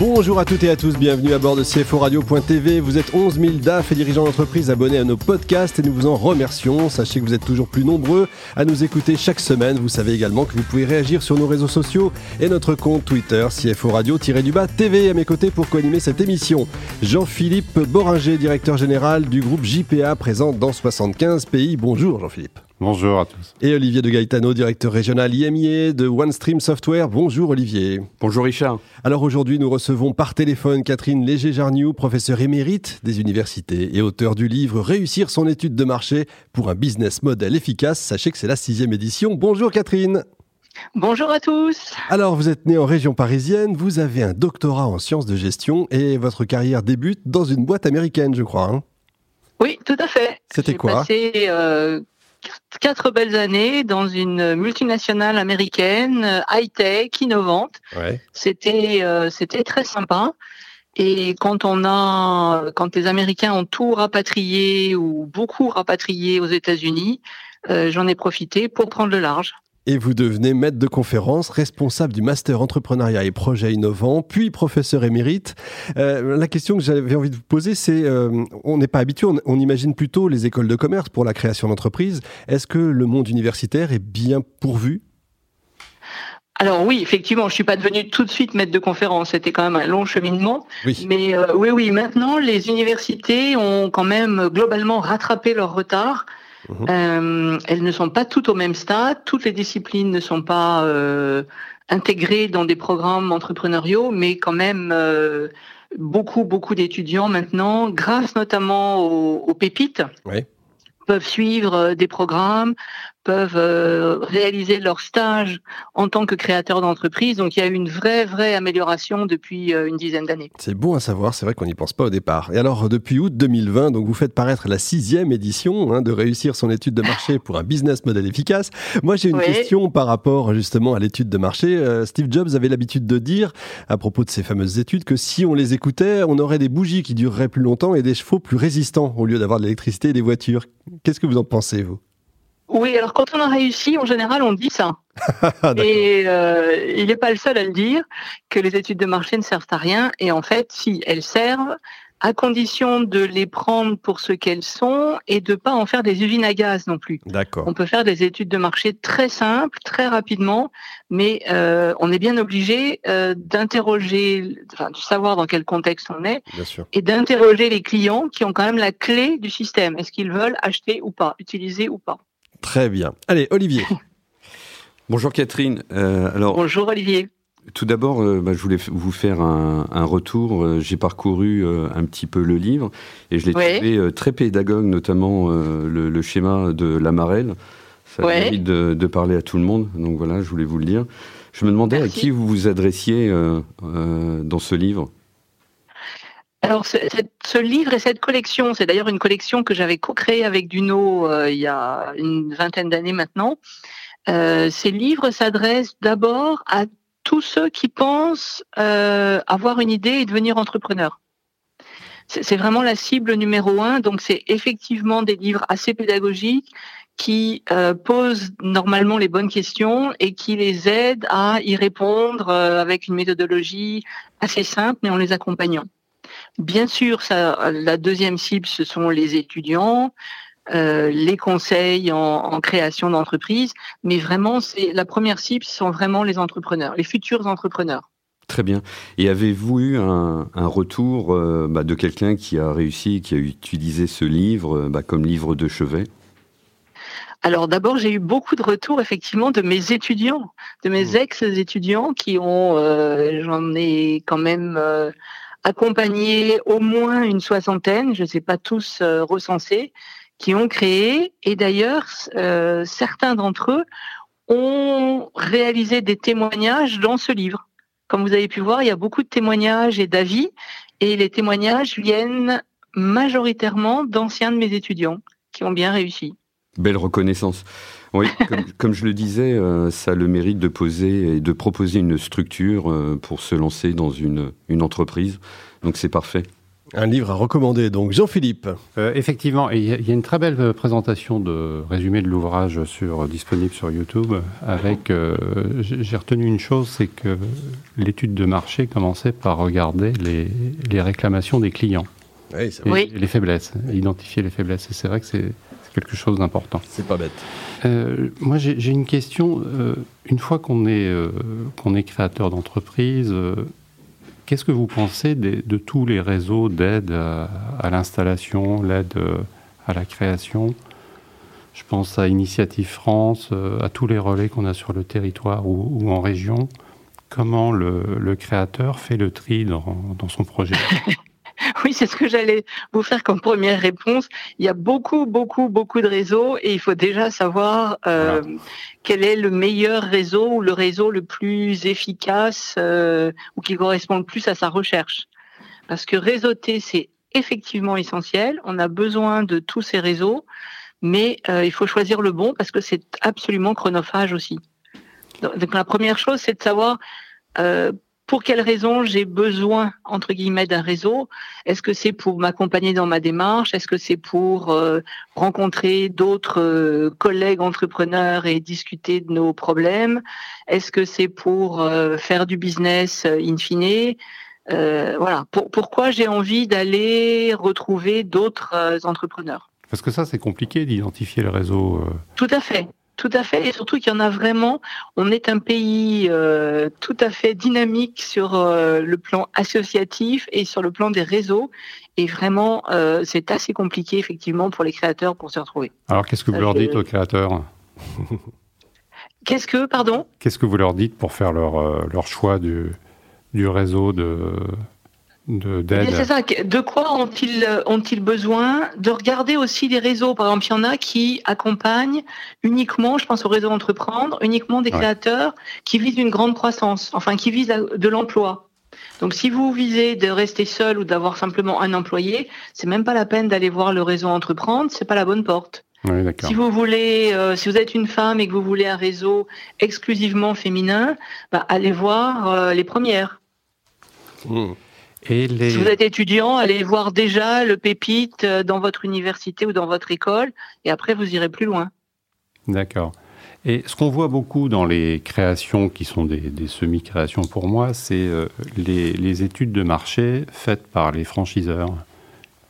Bonjour à toutes et à tous, bienvenue à bord de CFO Radio.tv. Vous êtes 11 000 DAF et dirigeants d'entreprise abonnés à nos podcasts et nous vous en remercions. Sachez que vous êtes toujours plus nombreux à nous écouter chaque semaine. Vous savez également que vous pouvez réagir sur nos réseaux sociaux et notre compte Twitter CFO Radio-du-bas TV à mes côtés pour co-animer cette émission. Jean-Philippe Boringer, directeur général du groupe JPA présent dans 75 pays. Bonjour Jean-Philippe. Bonjour à tous. Et Olivier de Gaetano, directeur régional IMIA de OneStream Software. Bonjour Olivier. Bonjour Richard. Alors aujourd'hui, nous recevons par téléphone Catherine Léger-Jarniou, professeure émérite des universités et auteur du livre Réussir son étude de marché pour un business model efficace. Sachez que c'est la sixième édition. Bonjour Catherine. Bonjour à tous. Alors, vous êtes né en région parisienne, vous avez un doctorat en sciences de gestion et votre carrière débute dans une boîte américaine, je crois. Hein oui, tout à fait. C'était quoi? passé, euh, quatre belles années dans une multinationale américaine, high-tech, innovante. C'était euh, c'était très sympa. Et quand on a, quand les Américains ont tout rapatrié ou beaucoup rapatrié aux États-Unis, euh, j'en ai profité pour prendre le large et vous devenez maître de conférence, responsable du master entrepreneuriat et projets innovants, puis professeur émérite. Euh, la question que j'avais envie de vous poser, c'est, euh, on n'est pas habitué, on, imagine plutôt les écoles de commerce pour la création d'entreprises. Est-ce que le monde universitaire est bien pourvu? Alors oui, effectivement, je suis pas devenu tout de suite maître de conférence. C'était quand même un long cheminement. Oui. Mais euh, oui, oui, maintenant les universités ont quand même globalement rattrapé leur retard. Mhm. Euh, elles ne sont pas toutes au même stade, toutes les disciplines ne sont pas euh, intégrées dans des programmes entrepreneuriaux, mais quand même euh, beaucoup, beaucoup d'étudiants maintenant, grâce notamment aux, pépites, peuvent suivre des programmes, peuvent euh, réaliser leur stage en tant que créateur d'entreprise. Donc il y a eu une vraie, vraie amélioration depuis euh, une dizaine d'années. C'est bon à savoir, c'est vrai qu'on n'y pense pas au départ. Et alors depuis août 2020, donc vous faites paraître la sixième édition hein, de réussir son étude de marché pour un business model efficace. Moi j'ai une question par rapport justement à l'étude de marché. Euh, Steve Jobs avait l'habitude de dire à propos de ces fameuses études que si on les écoutait, on aurait des bougies qui dureraient plus longtemps et des chevaux plus résistants au lieu d'avoir de l'électricité et des voitures. Qu'est-ce que vous en pensez vous? Oui, alors quand on a réussi, en général, on dit ça. et euh, il n'est pas le seul à le dire, que les études de marché ne servent à rien. Et en fait, si, elles servent, à condition de les prendre pour ce qu'elles sont et de pas en faire des usines à gaz non plus. D'accord. On peut faire des études de marché très simples, très rapidement, mais euh, on est bien obligé euh, d'interroger, enfin, de savoir dans quel contexte on est, et d'interroger les clients qui ont quand même la clé du système. Est-ce qu'ils veulent acheter ou pas, utiliser ou pas. Très bien. Allez, Olivier. Bonjour Catherine. Euh, alors, Bonjour Olivier. Tout d'abord, euh, bah, je voulais vous faire un, retour. Euh, j'ai parcouru un petit peu le livre et je l'ai trouvé très pédagogue, notamment le, schéma de la marelle. Ça a envie de, parler à tout le monde, donc voilà, je voulais vous le dire. Je me demandais à qui vous vous adressiez dans ce livre. Alors, ce, livre et cette collection, c'est d'ailleurs une collection que j'avais co-créée avec Duno euh, il y a une vingtaine d'années maintenant. Euh, ces livres s'adressent d'abord à tous ceux qui pensent euh, avoir une idée et devenir entrepreneur. C'est vraiment la cible numéro un. Donc, c'est effectivement des livres assez pédagogiques qui posent normalement les bonnes questions et qui les aident à y répondre avec une méthodologie assez simple, mais en les accompagnant. Bien sûr, ça, la deuxième cible, ce sont les étudiants, euh, les conseils en, création d'entreprise, mais vraiment, c'est la première cible, ce sont vraiment les entrepreneurs, les futurs entrepreneurs. Très bien. Et avez-vous eu un, retour euh, bah, de quelqu'un qui a réussi, qui a utilisé ce livre euh, bah, comme livre de chevet? Alors d'abord, j'ai eu beaucoup de retours effectivement de mes étudiants, de mes mmh. ex-étudiants qui ont, j'en ai quand même accompagné au moins une soixantaine, je ne sais pas tous euh, recensés, qui ont créé, et d'ailleurs, euh, certains d'entre eux ont réalisé des témoignages dans ce livre. Comme vous avez pu voir, il y a beaucoup de témoignages et d'avis, et les témoignages viennent majoritairement d'anciens de mes étudiants qui ont bien réussi. Belle reconnaissance. Oui, comme, je le disais, euh, ça a le mérite de poser et de proposer une structure euh, pour se lancer dans une, une entreprise. Donc c'est parfait. Un livre à recommander, donc Jean-Philippe. Euh, effectivement, il y, a une très belle présentation de résumé de l'ouvrage sur disponible sur YouTube. Avec, euh, j'ai retenu une chose, c'est que l'étude de marché commençait par regarder les, réclamations des clients, oui, et, les faiblesses, identifier les faiblesses. Et c'est vrai que c'est quelque chose d'important. C'est pas bête. moi, j'ai une question. une fois qu'on est qu'on est créateur d'entreprise Qu'est-ce que vous pensez de, tous les réseaux d'aide à, l'installation, l'aide euh, à la création? Je pense à Initiative France, euh, à tous les relais qu'on a sur le territoire ou, en région. Comment le, créateur fait le tri dans son projet? Oui, c'est ce que j'allais vous faire comme première réponse. Il y a beaucoup, beaucoup, beaucoup de réseaux et il faut déjà savoir euh, quel est le meilleur réseau ou le réseau le plus efficace euh, ou qui correspond le plus à sa recherche. Parce que réseauter, c'est effectivement essentiel. On a besoin de tous ces réseaux, mais euh, il faut choisir le bon parce que c'est absolument chronophage aussi. Donc la première chose, c'est de savoir pour quelles raisons j'ai besoin entre guillemets d'un réseau? Est-ce que c'est pour m'accompagner dans ma démarche? Est-ce que c'est pour euh, rencontrer d'autres euh, collègues entrepreneurs et discuter de nos problèmes? Est-ce que c'est pour euh, faire du business in fine? Voilà. pourquoi j'ai envie d'aller retrouver d'autres entrepreneurs? Parce que ça, c'est compliqué d'identifier le réseau. Tout à fait. Tout à fait, et surtout qu'il y en a vraiment. On est un pays euh, tout à fait dynamique sur euh, le plan associatif et sur le plan des réseaux. Et vraiment, euh, c'est assez compliqué effectivement pour les créateurs pour se retrouver. Alors, qu'est-ce que vous leur dites aux créateurs? Qu'est-ce que, pardon? Qu'est-ce que vous leur dites pour faire leur, leur choix du, du réseau de, eh c'est ça. De quoi ont-ils ont-ils besoin? De regarder aussi des réseaux. Par exemple, il y en a qui accompagnent uniquement, je pense au réseau Entreprendre, uniquement des créateurs qui visent une grande croissance, enfin qui visent de l'emploi. Donc, si vous visez de rester seul ou d'avoir simplement un employé, c'est même pas la peine d'aller voir le réseau Entreprendre. C'est pas la bonne porte. si vous voulez, euh, si vous êtes une femme et que vous voulez un réseau exclusivement féminin, bah, allez voir euh, les premières. Mmh. Si vous êtes étudiant, allez voir déjà le pépite euh, dans votre université ou dans votre école, et après vous irez plus loin. D'accord. Et ce qu'on voit beaucoup dans les créations qui sont des, semi-créations pour moi, c'est euh, les, études de marché faites par les franchiseurs.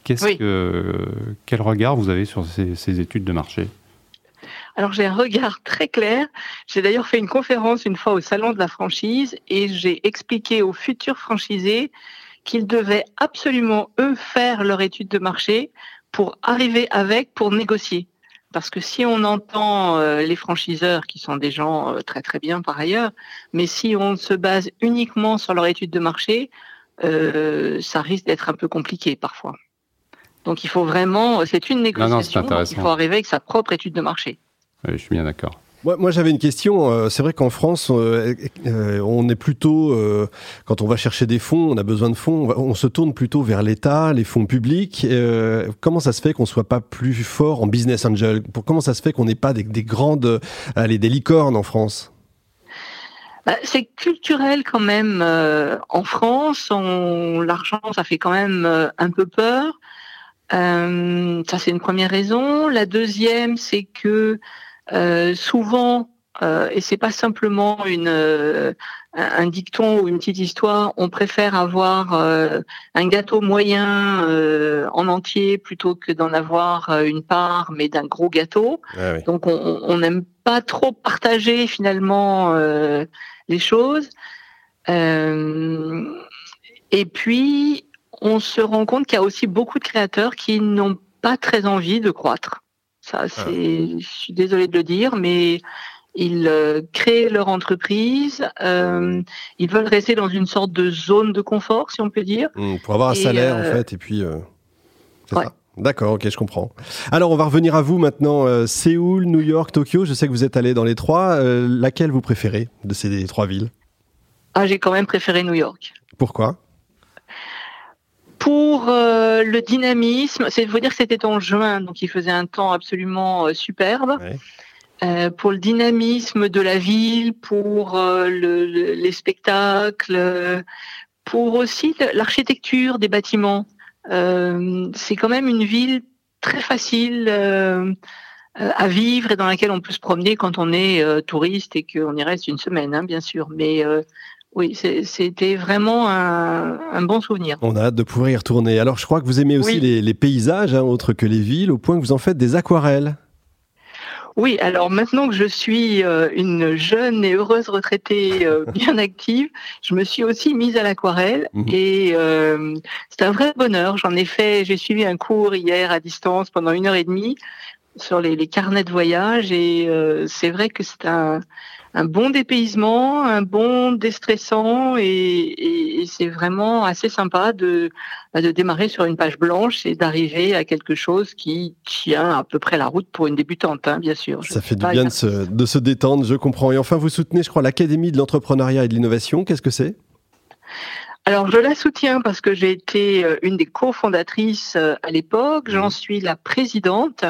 Qu'est-ce que, quel regard vous avez sur ces, ces études de marché? Alors j'ai un regard très clair. J'ai d'ailleurs fait une conférence une fois au salon de la franchise et j'ai expliqué aux futurs franchisés qu'ils devaient absolument, eux, faire leur étude de marché pour arriver avec, pour négocier. Parce que si on entend euh, les franchiseurs, qui sont des gens euh, très très bien par ailleurs, mais si on se base uniquement sur leur étude de marché, euh, ça risque d'être un peu compliqué parfois. Donc il faut vraiment, c'est une négociation, il faut arriver avec sa propre étude de marché. Oui, je suis bien d'accord. Moi, j'avais une question. Euh, c'est vrai qu'en France, euh, euh, on est plutôt, quand on va chercher des fonds, on a besoin de fonds, on, se tourne plutôt vers l'État, les fonds publics. comment ça se fait qu'on soit pas plus fort en business angel? Comment ça se fait qu'on n'ait pas des, grandes, allez, des licornes en France? Bah, c'est culturel quand même en France. L'argent, ça fait quand même un peu peur. ça, c'est une première raison. La deuxième, c'est que euh, souvent, euh, et c'est pas simplement une euh, un dicton ou une petite histoire, on préfère avoir euh, un gâteau moyen en entier plutôt que d'en avoir une part, mais d'un gros gâteau. Ah Donc on n'aime pas trop partager finalement les choses. et puis on se rend compte qu'il y a aussi beaucoup de créateurs qui n'ont pas très envie de croître. Ça, ah. c'est, je suis désolée de le dire, mais ils euh, créent leur entreprise, euh, ils veulent rester dans une sorte de zone de confort, si on peut dire. Mmh, pour avoir un salaire, en euh, fait, et puis. c'est ça. D'accord, ok, je comprends. Alors, on va revenir à vous maintenant. Séoul, New York, Tokyo, je sais que vous êtes allé dans les trois. laquelle vous préférez de ces trois villes? Ah, j'ai quand même préféré New York. Pourquoi? Pour euh, le dynamisme, c'est faut dire que c'était en juin, donc il faisait un temps absolument euh, superbe. Euh, pour le dynamisme de la ville, pour le, les spectacles, pour aussi l'architecture des bâtiments. c'est quand même une ville très facile à vivre et dans laquelle on peut se promener quand on est touriste et qu'on y reste une semaine, hein, bien sûr. Mais oui, c'était vraiment un, bon souvenir. On a hâte de pouvoir y retourner. Alors, je crois que vous aimez aussi les, paysages, hein, autres que les villes, au point que vous en faites des aquarelles. Oui, alors maintenant que je suis euh, une jeune et heureuse retraitée euh, bien active, je me suis aussi mise à l'aquarelle mhm. et euh, c'est un vrai bonheur. J'en ai fait, j'ai suivi un cours hier à distance pendant une heure et demie sur les, les carnets de voyage et c'est vrai que c'est un, un bon dépaysement, un bon déstressant et, et, c'est vraiment assez sympa de, de démarrer sur une page blanche et d'arriver à quelque chose qui tient à peu près la route pour une débutante, hein, bien sûr. Ça fait du bien de se, de se détendre, je comprends. Et enfin, vous soutenez, je crois, l'Académie de l'entrepreneuriat et de l'innovation. Qu'est-ce que c'est? Alors, je la soutiens parce que j'ai été euh, une des cofondatrices euh, à l'époque. J'en suis la présidente.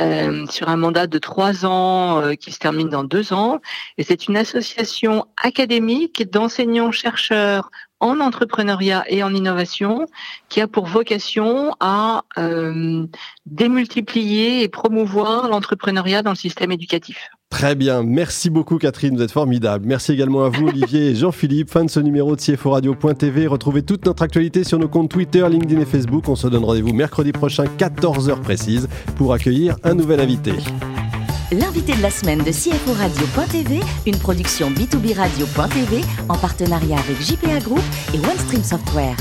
Euh, sur un mandat de trois ans euh, qui se termine dans deux ans. Et c'est une association académique d'enseignants-chercheurs en entrepreneuriat et en innovation qui a pour vocation à euh, démultiplier et promouvoir l'entrepreneuriat dans le système éducatif. Très bien, merci beaucoup Catherine, vous êtes formidable. Merci également à vous Olivier et Jean-Philippe. Fin de ce numéro de CFO Radio.tv. Retrouvez toute notre actualité sur nos comptes Twitter, LinkedIn et Facebook. On se donne rendez-vous mercredi prochain, 14h précise, pour accueillir un nouvel invité. L'invité de la semaine de CFO Radio.tv, une production B2B Radio.tv en partenariat avec JPA Group et OneStream Software.